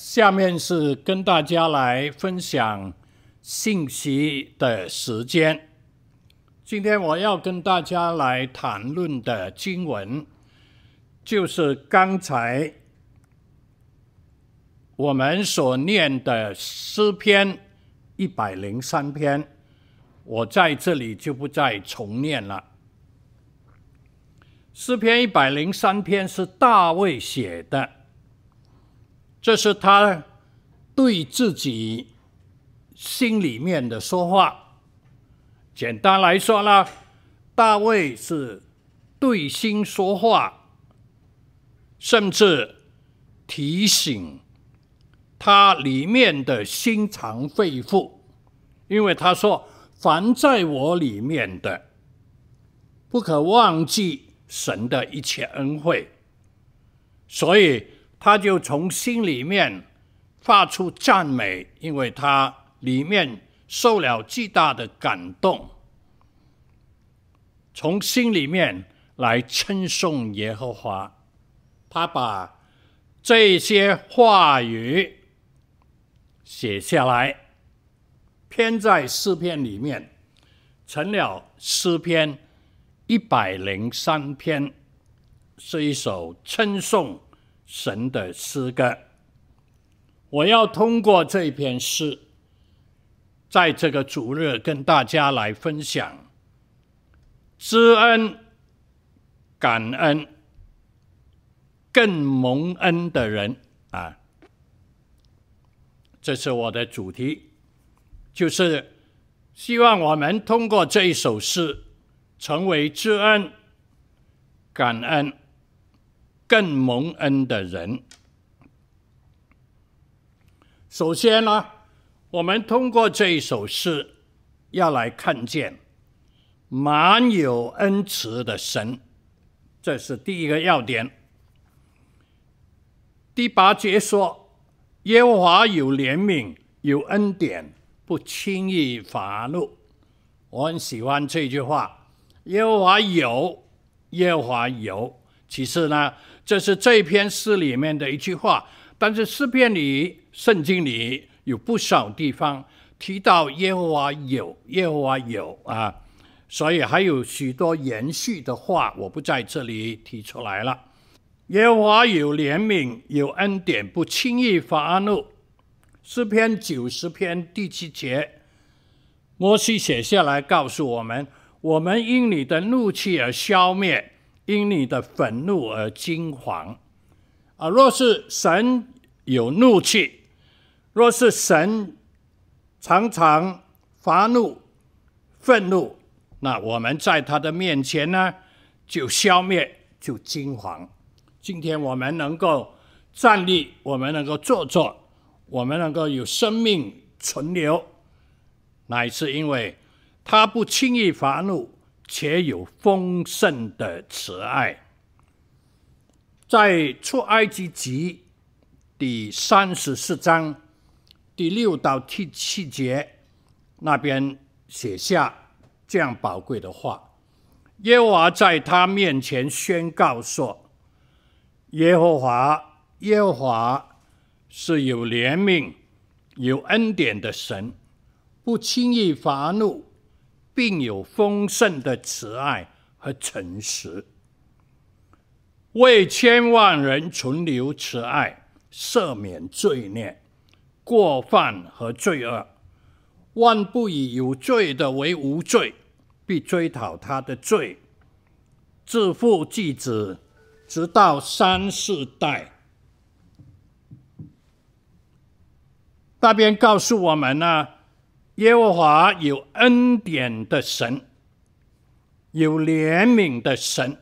下面是跟大家来分享信息的时间。今天我要跟大家来谈论的经文，就是刚才我们所念的诗篇一百零三篇，我在这里就不再重念了。诗篇一百零三篇是大卫写的，这是他对自己心里面的说话。简单来说呢，大卫是对心说话，甚至提醒他里面的心肠肺腑，因为他说：“凡在我里面的，不可忘记。”神的一切恩惠，所以他就从心里面发出赞美，因为他里面受了巨大的感动，从心里面来称颂耶和华。他把这些话语写下来，编在诗篇里面，成了诗篇。一百零三篇是一首称颂神的诗歌。我要通过这篇诗，在这个主日跟大家来分享知恩、感恩、更蒙恩的人啊，这是我的主题，就是希望我们通过这一首诗。成为知恩、感恩、更蒙恩的人。首先呢，我们通过这一首诗，要来看见满有恩慈的神，这是第一个要点。第八节说：“耶和华有怜悯，有恩典，不轻易发怒。”我很喜欢这句话。耶和华有，耶和华有。其实呢，这是这一篇诗里面的一句话。但是诗篇里、圣经里有不少地方提到耶和华有，耶和华有啊。所以还有许多延续的话，我不在这里提出来了。耶和华有怜悯，有恩典，不轻易发怒。诗篇九十篇第七节，摩西写下来告诉我们。我们因你的怒气而消灭，因你的愤怒而惊惶。啊，若是神有怒气，若是神常常发怒、愤怒，那我们在他的面前呢，就消灭，就惊惶。今天我们能够站立，我们能够坐坐，我们能够有生命存留，乃是因为。他不轻易发怒，且有丰盛的慈爱。在出埃及记第三十四章第六到第七节那边写下这样宝贵的话：耶和华在他面前宣告说：“耶和华，耶和华是有怜悯、有恩典的神，不轻易发怒。”并有丰盛的慈爱和诚实，为千万人存留慈爱，赦免罪孽、过犯和罪恶。万不以有罪的为无罪，必追讨他的罪，自父及子，直到三四代。那边告诉我们呢。耶和华有恩典的神，有怜悯的神，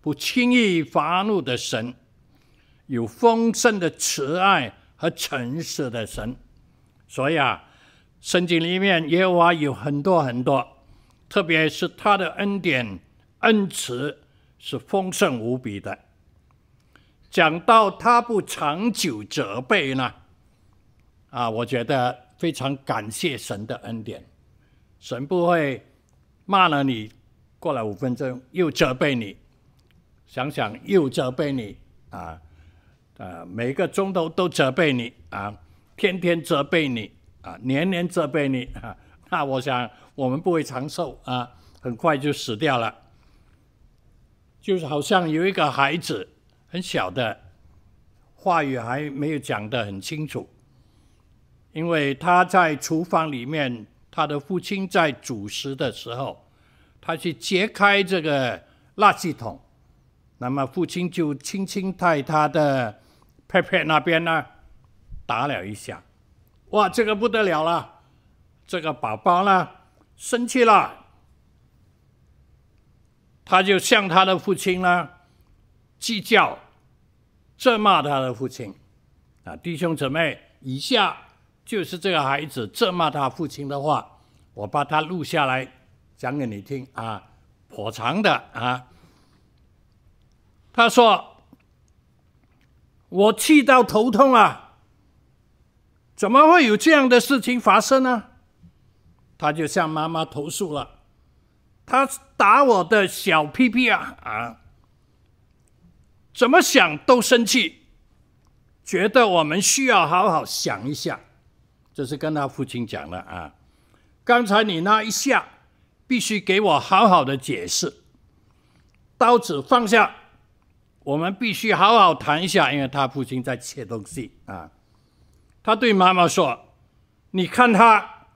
不轻易发怒的神，有丰盛的慈爱和诚实的神。所以啊，圣经里面耶和华有很多很多，特别是他的恩典、恩慈是丰盛无比的。讲到他不长久责备呢，啊，我觉得。非常感谢神的恩典，神不会骂了你，过了五分钟又责备你，想想又责备你啊，呃，每个钟头都责备你啊，天天责备你啊，年年责备你啊，那我想我们不会长寿啊，很快就死掉了。就是好像有一个孩子很小的，话语还没有讲得很清楚，因为他在厨房里面，他的父亲在煮食的时候，他去揭开这个垃圾桶，那么父亲就轻轻在他的。佩佩那边呢，打了一下，哇，这个不得了了，这个宝宝呢生气了，他就向他的父亲呢计较，责骂他的父亲，啊，弟兄姊妹，以下就是这个孩子责骂他父亲的话，我把它录下来讲给你听啊，颇长的啊，他说。我气到头痛啊！怎么会有这样的事情发生呢？他就向妈妈投诉了，他打我的小屁屁啊啊！怎么想都生气，觉得我们需要好好想一下。这是跟他父亲讲了啊。刚才你那一下，必须给我好好的解释。刀子放下。我们必须好好谈一下，因为他父亲在切东西啊。他对妈妈说：“你看他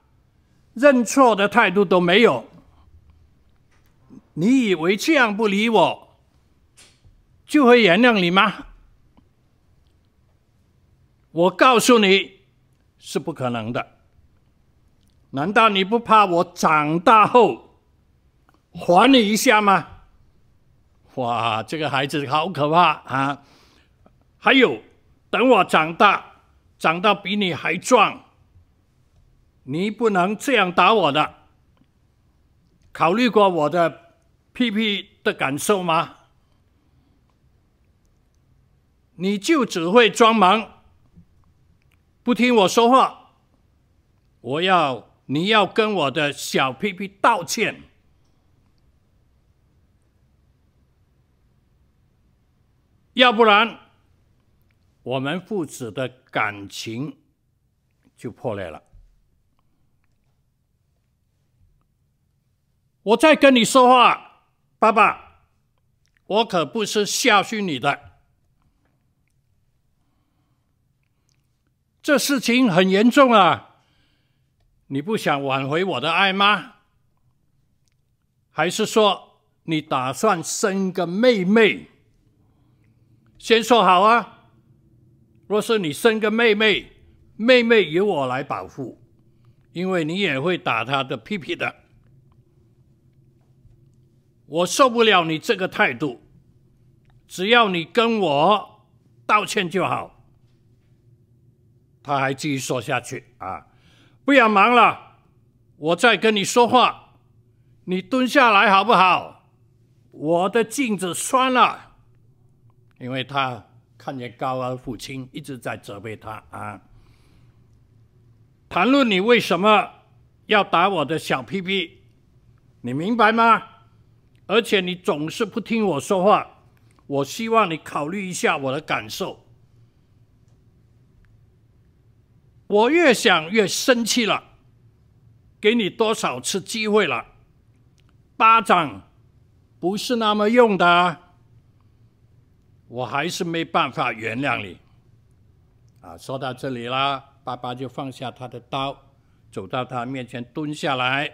认错的态度都没有，你以为这样不理我就会原谅你吗？我告诉你是不可能的。难道你不怕我长大后还你一下吗？”哇，这个孩子好可怕啊！还有，等我长大，长到比你还壮，你不能这样打我的。考虑过我的屁屁的感受吗？你就只会装忙，不听我说话。我要，你要跟我的小屁屁道歉。要不然，我们父子的感情就破裂了。我在跟你说话，爸爸，我可不是教训你的。这事情很严重啊！你不想挽回我的爱吗？还是说你打算生个妹妹？先说好啊！若是你生个妹妹，妹妹由我来保护，因为你也会打她的屁屁的。我受不了你这个态度，只要你跟我道歉就好。他还继续说下去啊！不要忙了，我在跟你说话，你蹲下来好不好？我的镜子酸了。因为他看见高儿父亲一直在责备他啊，谈论你为什么要打我的小屁屁，你明白吗？而且你总是不听我说话，我希望你考虑一下我的感受。我越想越生气了，给你多少次机会了，巴掌不是那么用的。我还是没办法原谅你，啊！说到这里了，爸爸就放下他的刀，走到他面前蹲下来，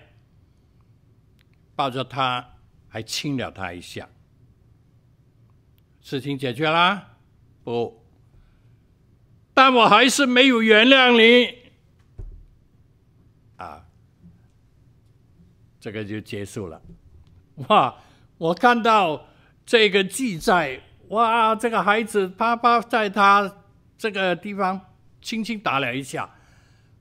抱着他，还亲了他一下。事情解决了？不，但我还是没有原谅你，啊！这个就结束了。哇！我看到这个记载。哇，这个孩子爸爸在他这个地方轻轻打了一下。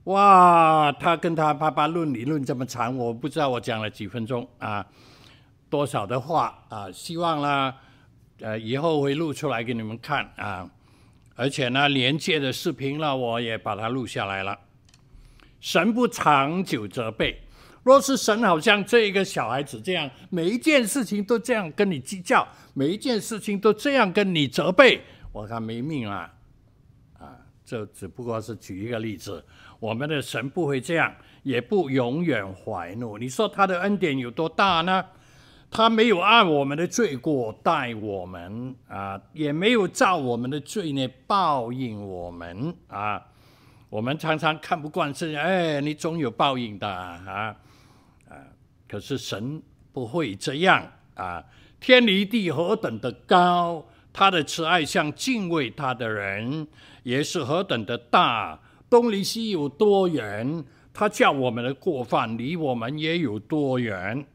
哇，他跟他爸爸论理论这么长，我不知道我讲了几分钟啊，多少的话啊，希望呢，呃，以后会录出来给你们看啊。而且呢，连接的视频呢，我也把它录下来了。神不长久责备。若是神好像这一个小孩子这样，每一件事情都这样跟你计较，每一件事情都这样跟你责备，我看没命了啊这只不过是举一个例子。我们的神不会这样，也不永远怀怒。你说他的恩典有多大呢？他没有按我们的罪过待我们啊，也没有照我们的罪孽报应我们啊。我们常常看不惯这样，哎，你总有报应的啊啊！可是神不会这样啊，天离地何等的高，他的慈爱向敬畏他的人也是何等的大。东离西有多远，他叫我们的过犯离我们也有多远。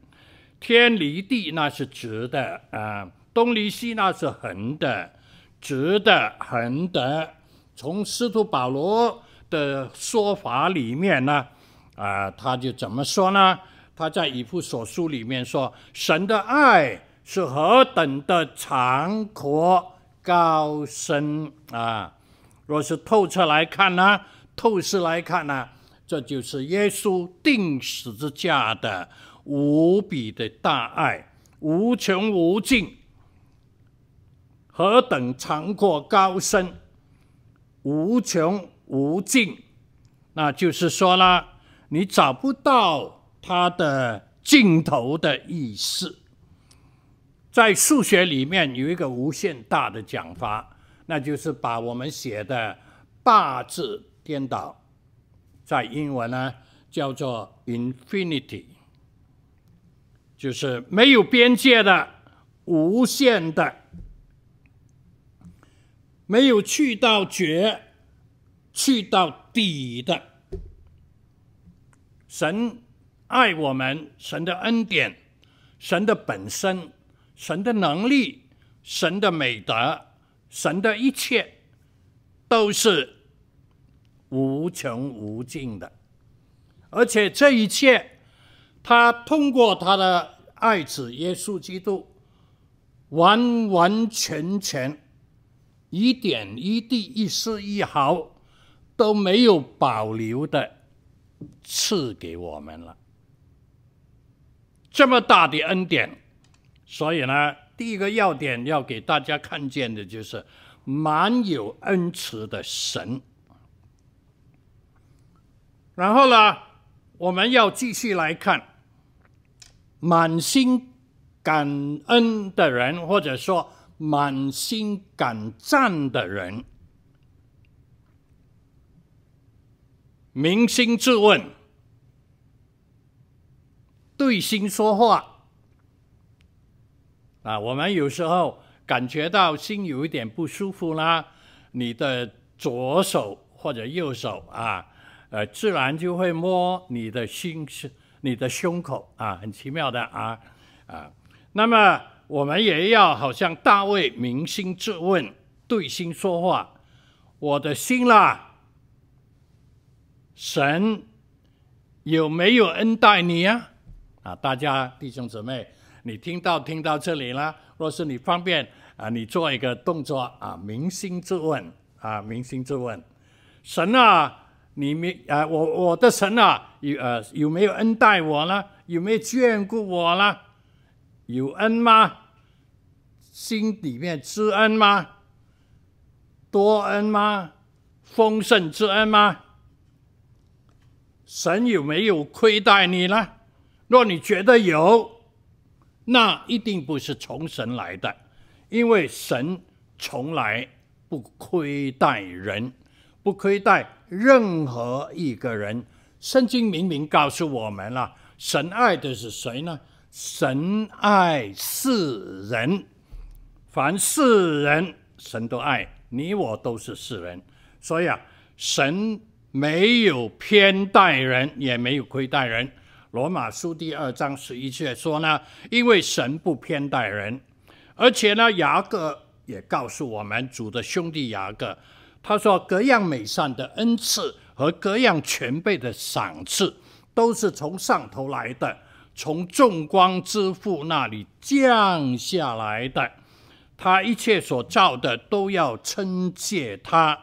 天离地那是直的啊，东离西那是横的，直的横的。从司徒保罗的说法里面呢，啊，他就怎么说呢？他在以弗所书里面说：“神的爱是何等的长阔高深啊！若是透彻来看呢，透视来看呢，这就是耶稣钉十字架的。”无比的大爱，无穷无尽，何等长阔高深，无穷无尽，那就是说啦，你找不到它的尽头的意思。在数学里面有一个无限大的讲法，那就是把我们写的八字颠倒，在英文呢叫做 infinity。就是没有边界的、无限的，没有去到绝、去到底的。神爱我们，神的恩典、神的本身、神的能力、神的美德、神的一切，都是无穷无尽的，而且这一切。他通过他的爱子耶稣基督，完完全全，一点一滴、一丝一毫都没有保留的赐给我们了。这么大的恩典，所以呢，第一个要点要给大家看见的就是满有恩慈的神。然后呢，我们要继续来看。满心感恩的人，或者说满心感赞的人，扪心自问，对心说话。啊，我们有时候感觉到心有一点不舒服啦，你的左手或者右手啊，呃，自然就会摸你的心是。你的胸口啊，很奇妙的啊啊！那么我们也要好像大卫扪心自问，对心说话。我的心啦，神有没有恩待你呀？啊，大家弟兄姊妹，你听到听到这里了？若是你方便啊，你做一个动作啊，扪心自问啊，扪心自问，神啊。你没啊？我我的神啊，有呃有没有恩待我呢？有没有眷顾我呢？有恩吗？心里面知恩吗？多恩吗？丰盛之恩吗？神有没有亏待你呢？若你觉得有，那一定不是从神来的，因为神从来不亏待人，不亏待。任何一个人，圣经明明告诉我们了，神爱的是谁呢？神爱世人，凡世人，神都爱，你我都是世人，所以啊，神没有偏待人，也没有亏待人。罗马书第二章十一节说呢，因为神不偏待人，而且呢，雅各也告诉我们，主的兄弟雅各。他说：“各样美善的恩赐和各样全备的赏赐，都是从上头来的，从众光之父那里降下来的。他一切所造的都要称谢他，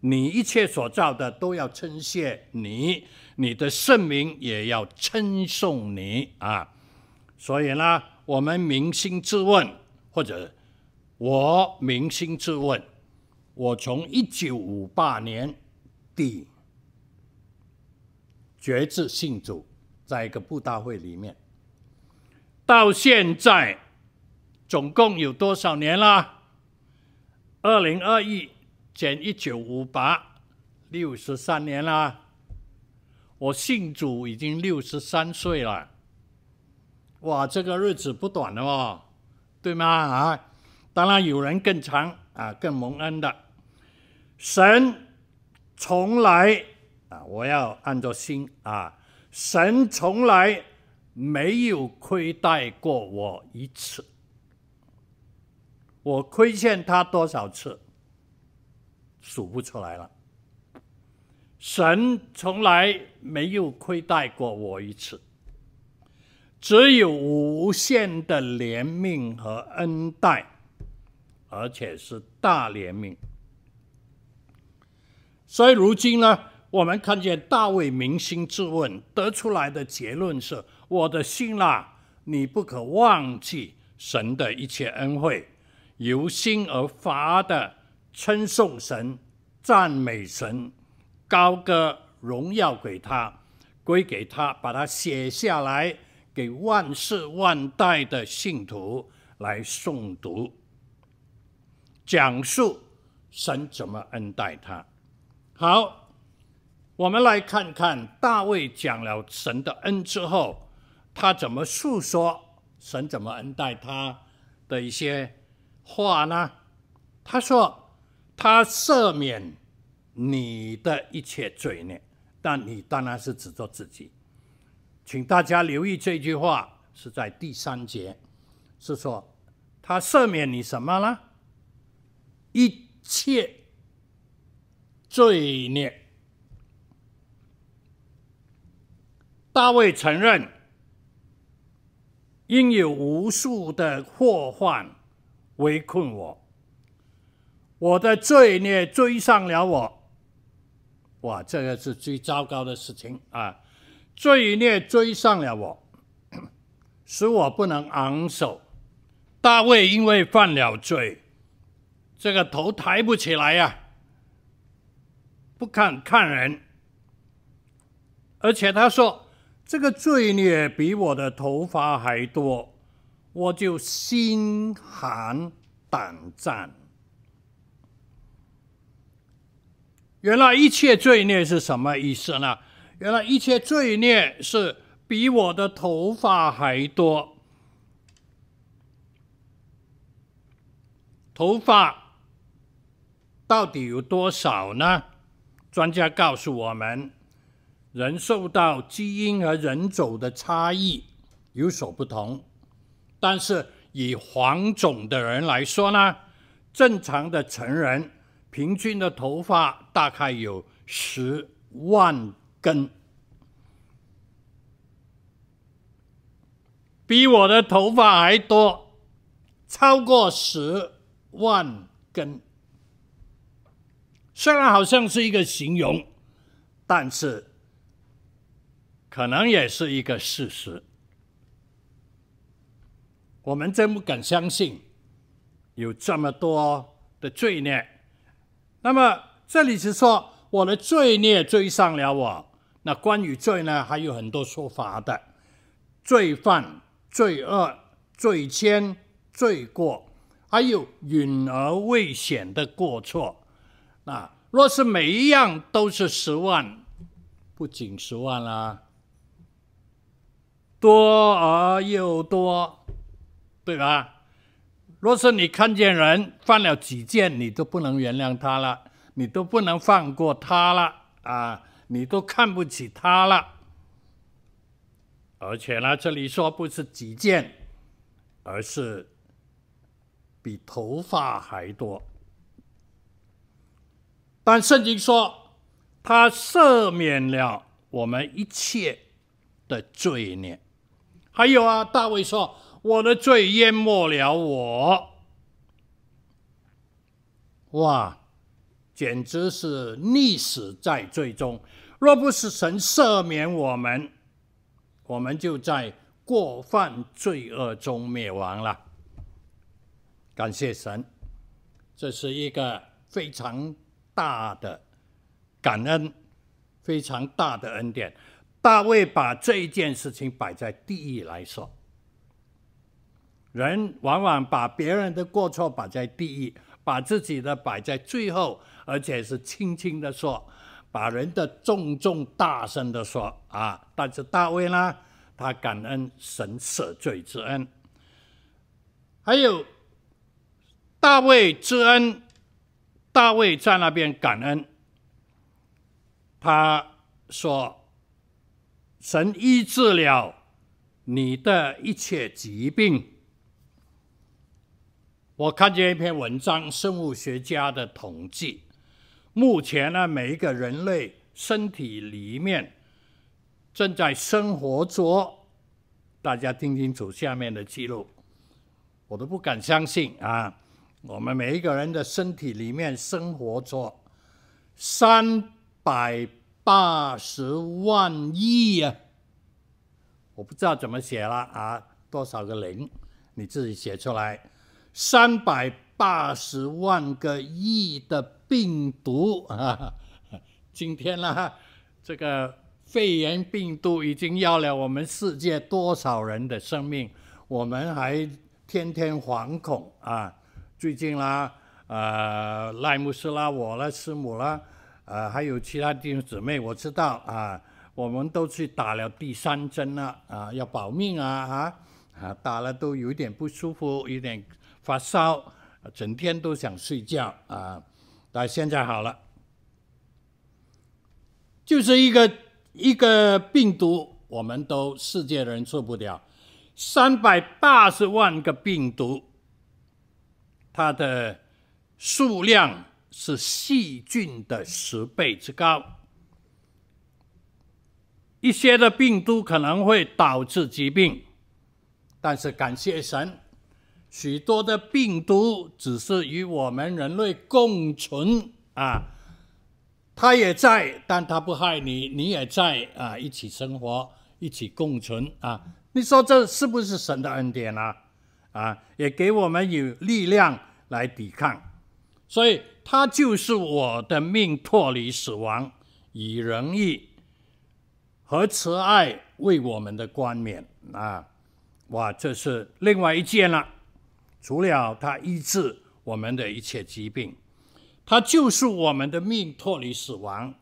你一切所造的都要称谢你，你的圣名也要称颂你啊！所以呢，我们扪心自问，或者我扪心自问。”我从一九五八年底决志信主，在一个布道会里面，到现在总共有多少年了？二零二一减一九五八，六十三年了。我信主已经六十三岁了。哇，这个日子不短了哦，对吗？啊，当然有人更长啊，更蒙恩的。神从来啊，我要按照心啊，神从来没有亏待过我一次。我亏欠他多少次，数不出来了。神从来没有亏待过我一次。只有无限的怜悯和恩待，而且是大怜悯。所以如今呢，我们看见大卫扪心自问，得出来的结论是：我的心啦，你不可忘记神的一切恩惠，由心而发的称颂神、赞美神、高歌荣耀给他，归给他，把它写下来。给万世万代的信徒来诵读，讲述神怎么恩待他。好，我们来看看大卫讲了神的恩之后，他怎么诉说神怎么恩待他的一些话呢？他说：“他赦免你的一切罪孽，但你当然是指着自己。”请大家留意这句话，是在第三节，是说他赦免你什么呢？一切罪孽。大卫承认，因有无数的祸患围困我，我的罪孽追上了我。哇，这个是最糟糕的事情啊！罪孽追上了我，使我不能昂首。大卫因为犯了罪，这个头抬不起来呀、不看看人，而且他说这个罪孽比我的头发还多，我就心寒胆战。原来一切罪孽是什么意思呢？原来一切罪孽是比我的头发还多。头发到底有多少呢？专家告诉我们，人受到基因和人种的差异有所不同，但是以黄种的人来说呢，正常的成人平均的头发大概有十万根，比我的头发还多，超过十万根。虽然好像是一个形容，但是可能也是一个事实。我们真不敢相信有这么多的罪孽。那么这里是说，我的罪孽追上了我。那关于罪呢，还有很多说法的，罪犯、罪恶、罪愆、罪过，还有允而未显的过错。啊若是每一样都是十万，不仅十万啦，多而又多，对吧？若是你看见人犯了几件，你都不能原谅他了，你都不能放过他了啊！你都看不起他了，而且呢，这里说不是几件，而是比头发还多。但圣经说，他赦免了我们一切的罪孽。还有啊，大卫说，我的罪淹没了我。哇！简直是溺死在罪中。若不是神赦免我们，我们就在过犯罪恶中灭亡了。感谢神，这是一个非常大的感恩，非常大的恩典。大卫把这一件事情摆在第一来说。人往往把别人的过错摆在第一，把自己的摆在最后，而且是轻轻的说，把人的重重大声的说啊！但是大卫呢，他感恩神赦罪之恩，还有大卫之恩，大卫在那边感恩，他说，神医治了你的一切疾病。我看见一篇文章，生物学家的统计，目前呢，每一个人类身体里面正在生活着，大家听清楚下面的记录，我都不敢相信啊！我们每一个人的身体里面生活着三百八十万亿啊！我不知道怎么写了啊，多少个零？你自己写出来。三百八十万个亿的病毒啊！今天呢，这个肺炎病毒已经要了我们世界多少人的生命，我们还天天惶恐啊！最近啦，呃，赖牧师啦，我啦，师母啦，呃，还有其他弟兄姊妹，我知道啊，我们都去打了第三针了啊，要保命啊啊！啊，打了都有点不舒服，有点。发烧，整天都想睡觉啊！但现在好了，就是一个一个病毒，我们都世界人受不了。三百八十万个病毒，它的数量是细菌的十倍之高。一些的病毒可能会导致疾病，但是感谢神。许多的病毒只是与我们人类共存啊，它也在，但它不害你，你也在啊，一起生活，一起共存啊。你说这是不是神的恩典啊？啊，也给我们有力量来抵抗，所以他就是我的命，脱离死亡，以仁义和慈爱为我们的冠冕啊！哇，这是另外一件了。除了他医治我们的一切疾病，他就是我们的命，脱离死亡，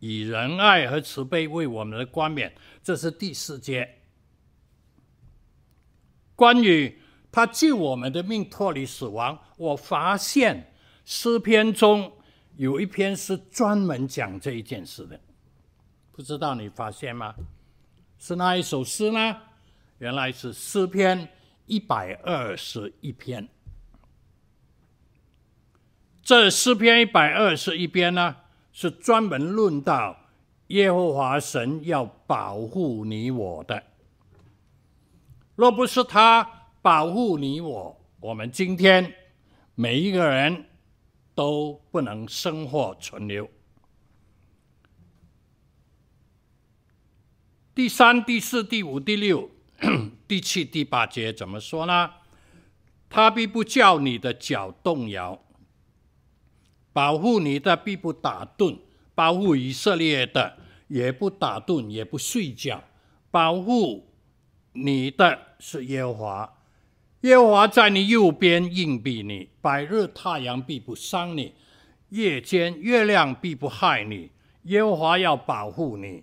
以仁爱和慈悲为我们的冠冕。这是第四节。关于他救我们的命，脱离死亡，我发现诗篇中有一篇是专门讲这一件事的。不知道你发现吗？是哪一首诗呢？原来是诗篇。一百二十一篇，这诗篇一百二十一篇呢，是专门论到耶和华神要保护你我的。若不是他保护你我，我们今天每一个人都不能生活存留。第三、第四、第五、第六。第七、第八节怎么说呢？他必不叫你的脚动摇，保护你的必不打盹，保护以色列的也不打盹，也不睡觉。保护你的是耶和华，耶和华在你右边荫庇你，百日太阳必不伤你，夜间月亮必不害你。耶和华要保护你，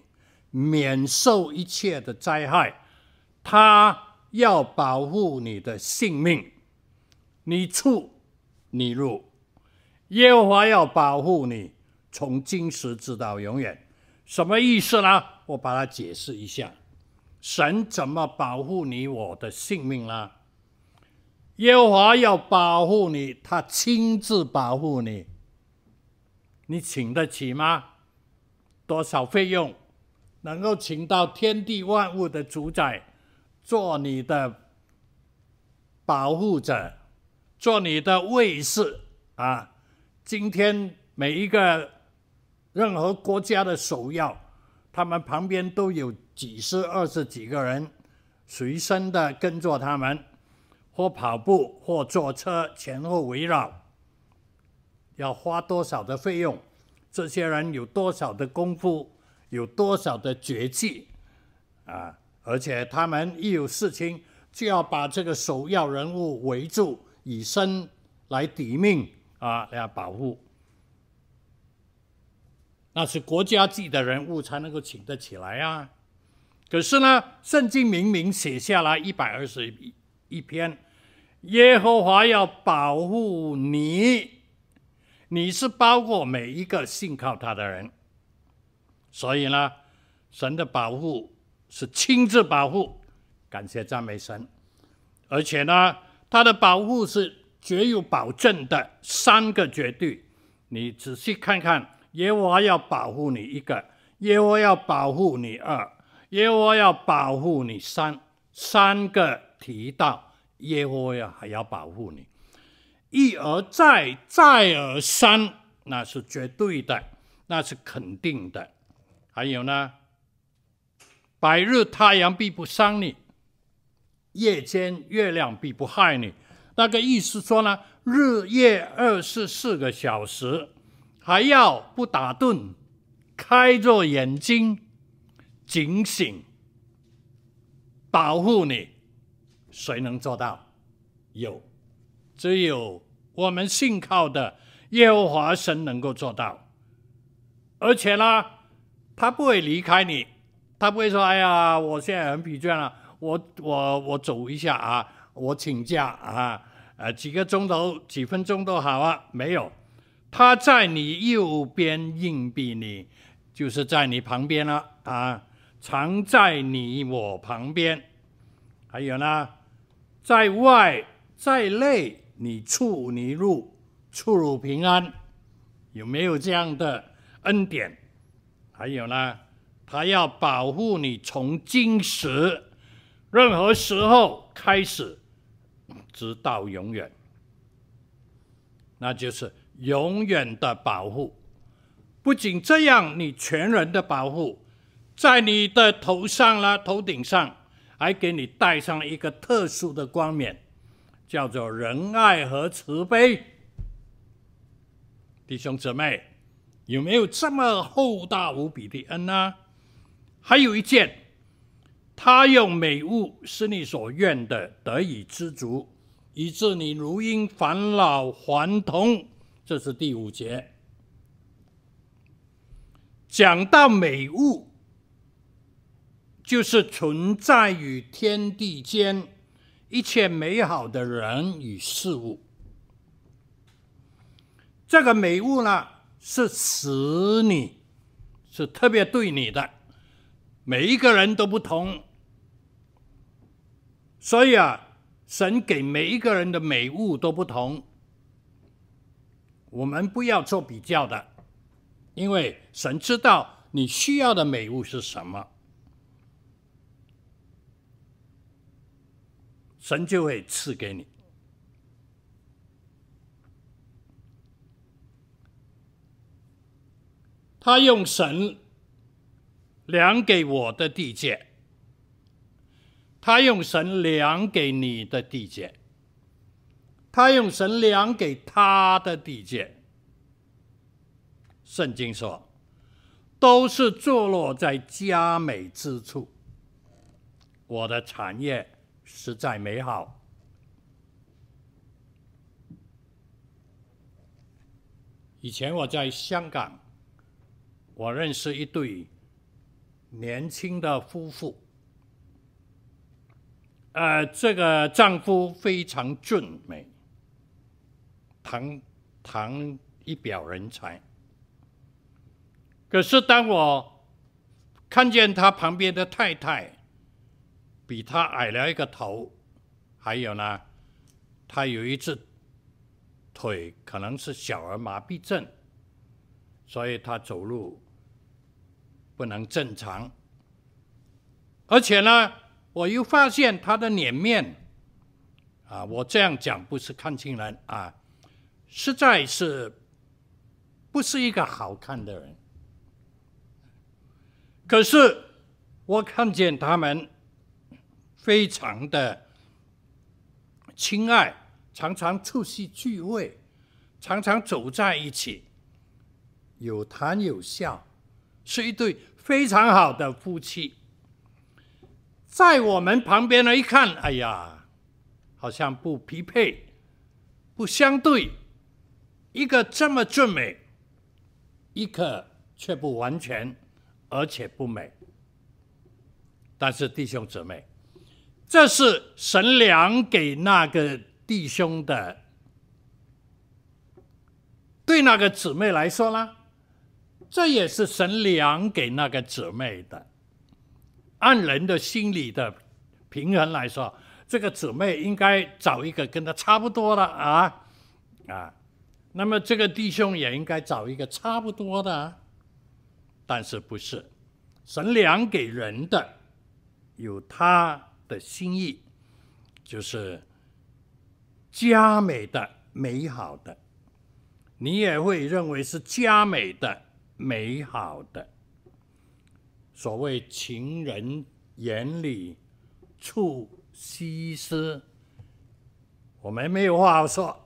免受一切的灾害。他要保护你的性命，你出你入，耶和华要保护你，从今时直到永远。什么意思呢？我把它解释一下。神怎么保护你我的性命呢？耶和华要保护你，他亲自保护你，你请得起吗？多少费用能够请到天地万物的主宰？做你的保护者，做你的卫士啊！今天每一个任何国家的首要，他们旁边都有几十、二十几个人随身的跟着他们，或跑步，或坐车前后围绕。要花多少的费用，这些人有多少的功夫，有多少的绝技啊！而且他们一有事情，就要把这个首要人物围住，以身来抵命啊，来保护。那是国家级的人物才能够请得起来啊。可是呢，圣经明明写下来一百二十一篇，耶和华要保护你，你是包括每一个信靠他的人。所以呢，神的保护是亲自保护，感谢赞美神。而且呢，他的保护是绝有保证的，三个绝对。你仔细看看。耶和华要保护你一个，耶和华要保护你二，耶和华要保护你三，三个提到耶和华还要保护你，一而再，再而三，那是绝对的，那是肯定的。还有呢，白日太阳必不伤你，夜间月亮必不害你。那个意思说呢，日夜二十四个小时。还要不打盹，开着眼睛，警醒，保护你，谁能做到？有，只有我们信靠的耶和华神能够做到。而且呢，他不会离开你，他不会说：“哎呀，我现在很疲倦了，我我我走一下啊，我请假啊，呃，几个钟头、几分钟都好啊。”没有。他在你右边硬币你，就是在你旁边了啊，常在你我旁边。还有呢，在外在内，你出你入，出入平安。有没有这样的恩典？还有呢，他要保护你从今时任何时候开始，直到永远。那就是。永远的保护，不仅这样，你全人的保护，在你的头上了，头顶上，还给你带上一个特殊的冠冕，叫做仁爱和慈悲。弟兄姊妹，有没有这么厚大无比的恩呢？还有一件，他用美物使你所愿的得以知足，以致你如因返老还童。这是第五节，讲到美物，就是存在于天地间一切美好的人与事物。这个美物呢，是使你，是特别对你的，每一个人都不同，所以啊，神给每一个人的美物都不同。我们不要做比较的，因为神知道你需要的美物是什么，神就会赐给你。他用神量给我的地界，他用神量给你的地界。他用神量给他的地界，圣经说，都是坐落在佳美之处。我的产业实在美好。以前我在香港，我认识一对年轻的夫妇，呃，这个丈夫非常俊美。堂堂一表人才，可是当我看见他旁边的太太比他矮了一个头，还有呢，他有一只腿可能是小儿麻痹症，所以他走路不能正常，而且呢，我又发现他的脸面啊，我这样讲不是看清人啊。实在是不是一个好看的人，可是我看见他们非常的亲爱，常常出席聚会，常常走在一起，有谈有笑，是一对非常好的夫妻。在我们旁边呢，一看，哎呀，好像不匹配，不相对。一个这么俊美，一个却不完全，而且不美。但是弟兄姊妹，这是神量给那个弟兄的，对那个姊妹来说呢，这也是神量给那个姊妹的。按人的心理的平衡来说，这个姊妹应该找一个跟他差不多的啊啊。那么这个弟兄也应该找一个差不多的，但是不是？神量给人的有他的心意，就是佳美的、美好的，你也会认为是佳美的、美好的。所谓情人眼里出西施，我们没有话好说。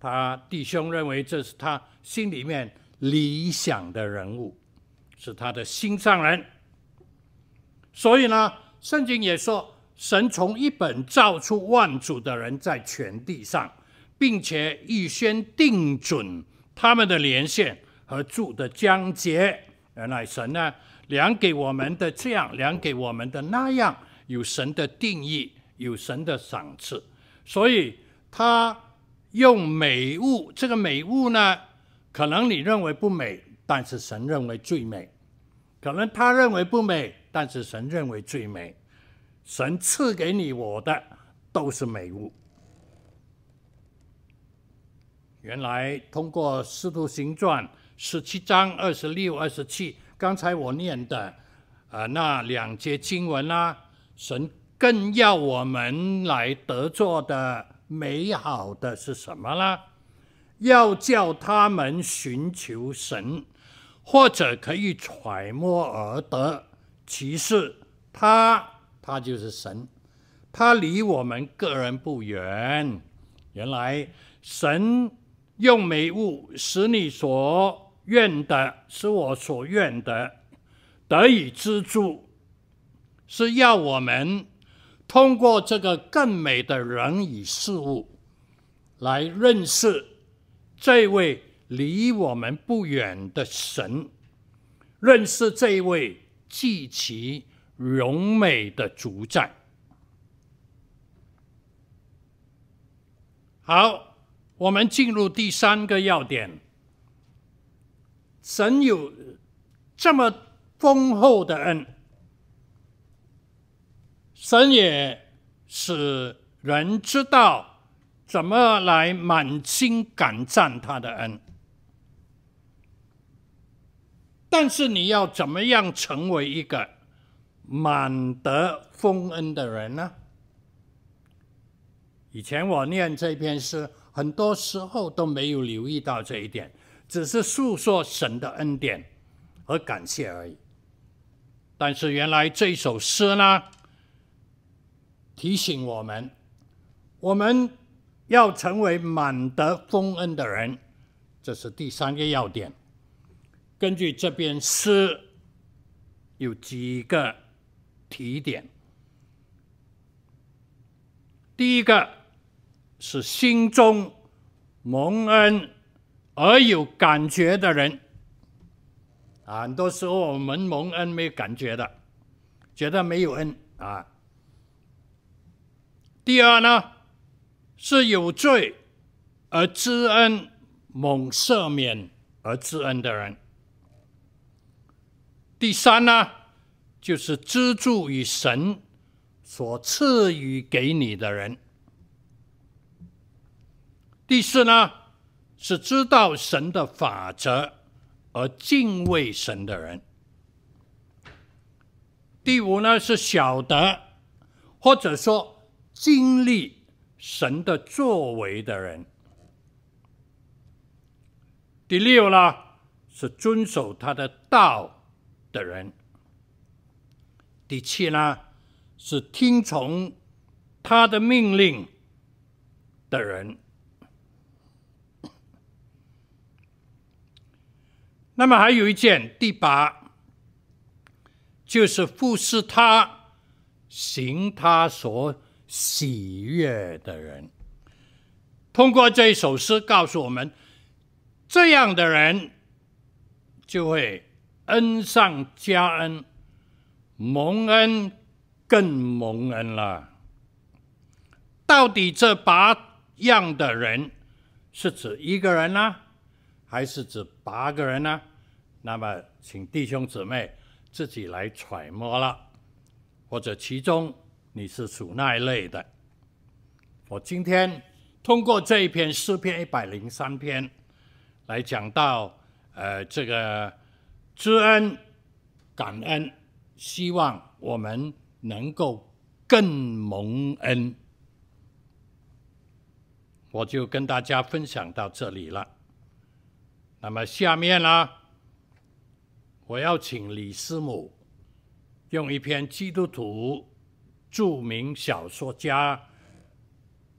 他弟兄认为这是他心里面理想的人物，是他的心上人。所以呢，圣经也说，神从一本造出万族的人在全地上，并且预先定准他们的连线和住的疆界。原来神呢，量给我们的这样，量给我们的那样，有神的定义，有神的赏赐。所以他。用美物，这个美物呢，可能你认为不美，但是神认为最美；可能他认为不美，但是神认为最美。神赐给你我的都是美物。原来通过《师徒行传》十七章二十六、二十七，刚才我念的啊、呃、那两节经文啦、神更要我们来得做的。美好的是什么呢？要叫他们寻求神，或者可以揣摩而得。其实他，他就是神，他离我们个人不远。原来神用美物使你所愿的，使我所愿的得以资助，是要我们。通过这个更美的人与事物，来认识这位离我们不远的神，认识这一位极其荣美的主宰。好，我们进入第三个要点。神有这么丰厚的恩。神也使人知道怎么来满心感赞他的恩，但是你要怎么样成为一个满得丰恩的人呢？以前我念这篇诗，很多时候都没有留意到这一点，只是诉说神的恩典和感谢而已。但是原来这首诗呢，提醒我们，我们要成为满得丰恩的人，这是第三个要点。根据这篇诗，有几个提点。第一个是心中蒙恩而有感觉的人。很多时候我们蒙恩没有感觉的，觉得没有恩啊。第二呢，是有罪而知恩、蒙赦免而知恩的人。第三呢，就是资助于神所赐予给你的人。第四呢，是知道神的法则而敬畏神的人。第五呢，是晓得或者说。经历神的作为的人，第六呢，是遵守他的道的人。第七呢是听从他的命令的人。那么还有一件第八就是服侍他行他所喜悦的人。通过这一首诗告诉我们这样的人就会恩上加恩，蒙恩更蒙恩了。到底这八样的人是指一个人呢，还是指八个人呢？那么，请弟兄姊妹自己来揣摩了，或者其中你是属那一类的。我今天通过这一篇诗篇一百零三篇来讲到，呃，这个知恩感恩，希望我们能够更蒙恩。我就跟大家分享到这里了。那么下面呢，我要请李师母用一篇基督徒著名小说家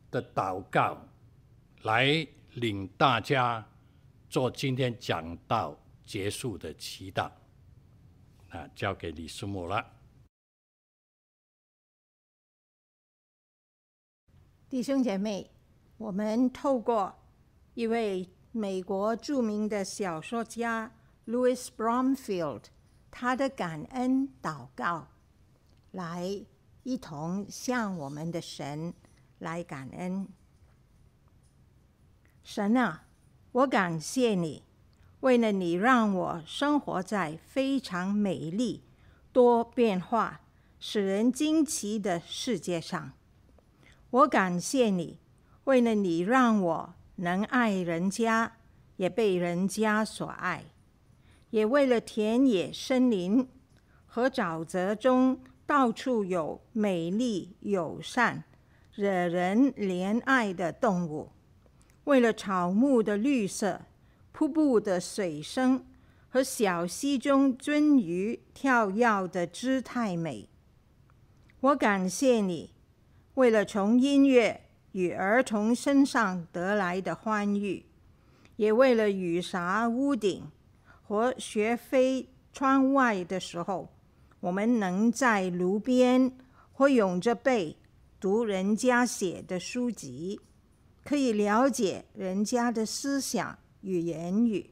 的祷告来领大家做今天讲道结束的祈祷。啊，交给李师母了。弟兄姐妹。我们透过一位美国著名的小说家 Louis Bromfield 他的感恩祷告，来一同向我们的神来感恩。神啊，我感谢你，为了你让我生活在非常美丽、多变化、使人惊奇的世界上。我感谢你。为了你，让我能爱人家，也被人家所爱；也为了田野、森林和沼泽中到处有美丽、友善、惹人怜爱的动物；为了草木的绿色、瀑布的水声和小溪中鳟鱼跳跃的姿态美。我感谢你，为了从音乐。与儿童身上得来的欢愉，也为了雨洒屋顶和雪飞窗外的时候，我们能在炉边或拥着背读人家写的书籍，可以了解人家的思想与言语。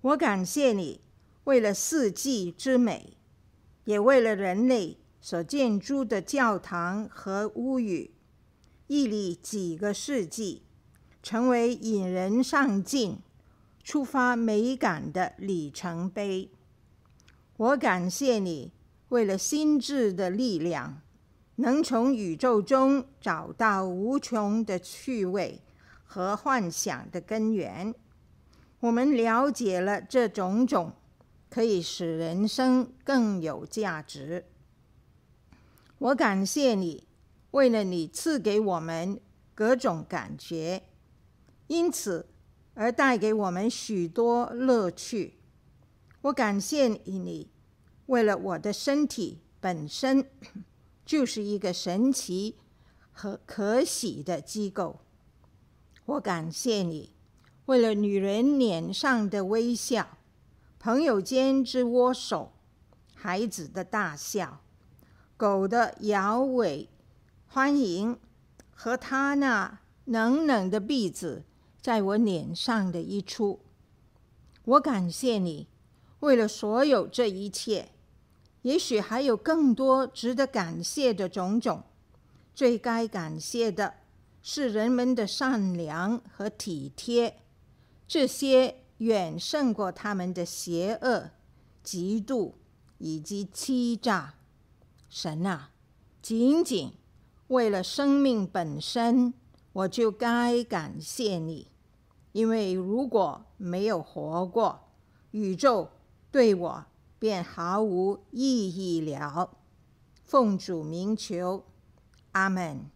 我感谢你，为了四季之美，也为了人类所建筑的教堂和屋宇。屹立几个世纪，成为引人上进、触发美感的里程碑。我感谢你，为了心智的力量，能从宇宙中找到无穷的趣味和幻想的根源。我们了解了这种种，可以使人生更有价值。我感谢你。为了你赐给我们各种感觉，因此而带给我们许多乐趣。我感谢你，为了我的身体本身就是一个神奇和可喜的机构。我感谢你，为了女人脸上的微笑，朋友间之握手，孩子的大笑，狗的摇尾。欢迎和他那冷冷的鼻子在我脸上的一出。我感谢你，为了所有这一切，也许还有更多值得感谢的种种。最该感谢的是人们的善良和体贴，这些远胜过他们的邪恶、嫉妒以及欺诈。神啊，仅仅。为了生命本身，我就该感谢你，因为如果没有活过，宇宙对我便毫无意义了。奉主名求，阿门。